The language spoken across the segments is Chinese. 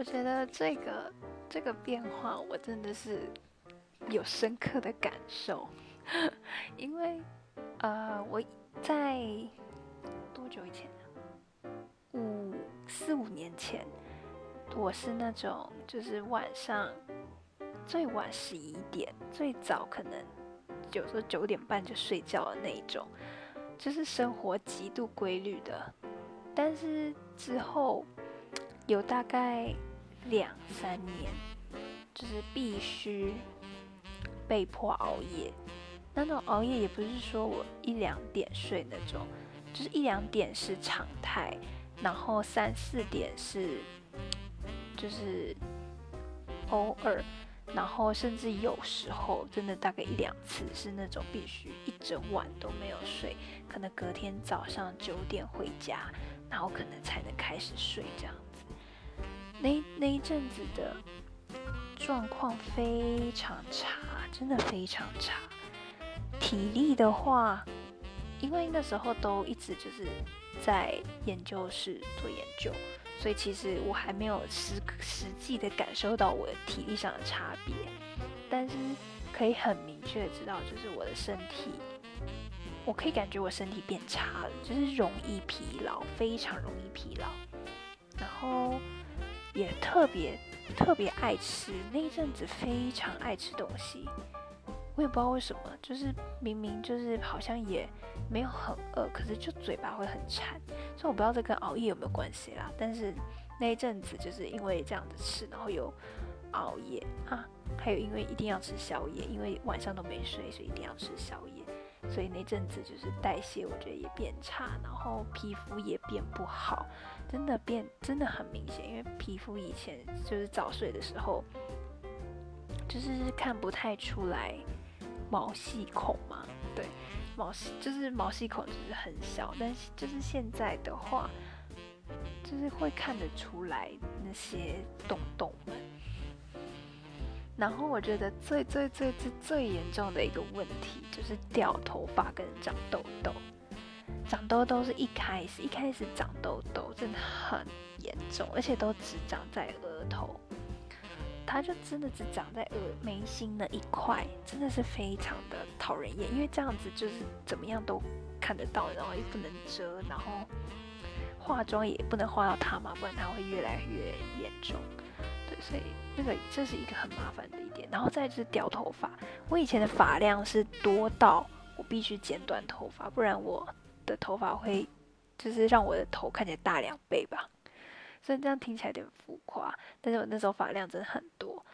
我觉得这个这个变化，我真的是有深刻的感受，因为呃，我在多久以前？五四五年前，我是那种就是晚上最晚十一点，最早可能有时候九点半就睡觉的那一种，就是生活极度规律的。但是之后有大概两三年，就是必须被迫熬夜。那种熬夜也不是说我一两点睡那种，就是一两点是常态，然后三四点是就是偶尔，然后甚至有时候真的大概一两次是那种必须一整晚都没有睡，可能隔天早上九点回家。然后可能才能开始睡这样，那那一阵子的状况非常差，真的非常差。体力的话，因为那时候都一直就是在研究室做研究，所以其实我还没有实实际的感受到我的体力上的差别，但是可以很明确的知道，就是我的身体。我可以感觉我身体变差了，就是容易疲劳，非常容易疲劳，然后也特别特别爱吃，那一阵子非常爱吃东西，我也不知道为什么，就是明明就是好像也没有很饿，可是就嘴巴会很馋，所以我不知道这跟熬夜有没有关系啦。但是那一阵子就是因为这样子吃，然后有熬夜啊，还有因为一定要吃宵夜，因为晚上都没睡，所以一定要吃宵夜。所以那阵子就是代谢，我觉得也变差，然后皮肤也变不好，真的变真的很明显。因为皮肤以前就是早睡的时候，就是看不太出来毛细孔嘛，对，毛细就是毛细孔就是很小，但是就是现在的话，就是会看得出来那些洞洞们。然后我觉得最最最最最严重的一个问题就是掉头发跟长痘痘。长痘痘是一开始一开始长痘痘真的很严重，而且都只长在额头，它就真的只长在额眉心那一块，真的是非常的讨人厌。因为这样子就是怎么样都看得到，然后又不能遮，然后化妆也不能化到它嘛，不然它会越来越严重。所以那个这是一个很麻烦的一点，然后再就是掉头发。我以前的发量是多到我必须剪短头发，不然我的头发会就是让我的头看起来大两倍吧。所以这样听起来有点浮夸，但是我那时候发量真的很多，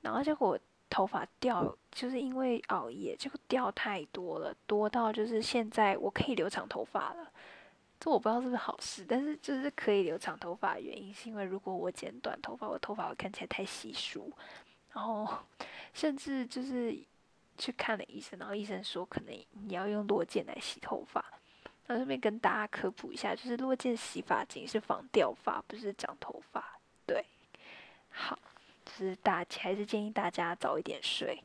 然后结果头发掉就是因为熬夜，结果掉太多了，多到就是现在我可以留长头发了。这我不知道是不是好事，但是就是可以留长头发的原因，是因为如果我剪短头发，我头发会看起来太稀疏，然后甚至就是去看了医生，然后医生说可能你要用落剑来洗头发。那顺便跟大家科普一下，就是落剑洗发精是防掉发，不是长头发。对，好，就是大还是建议大家早一点睡。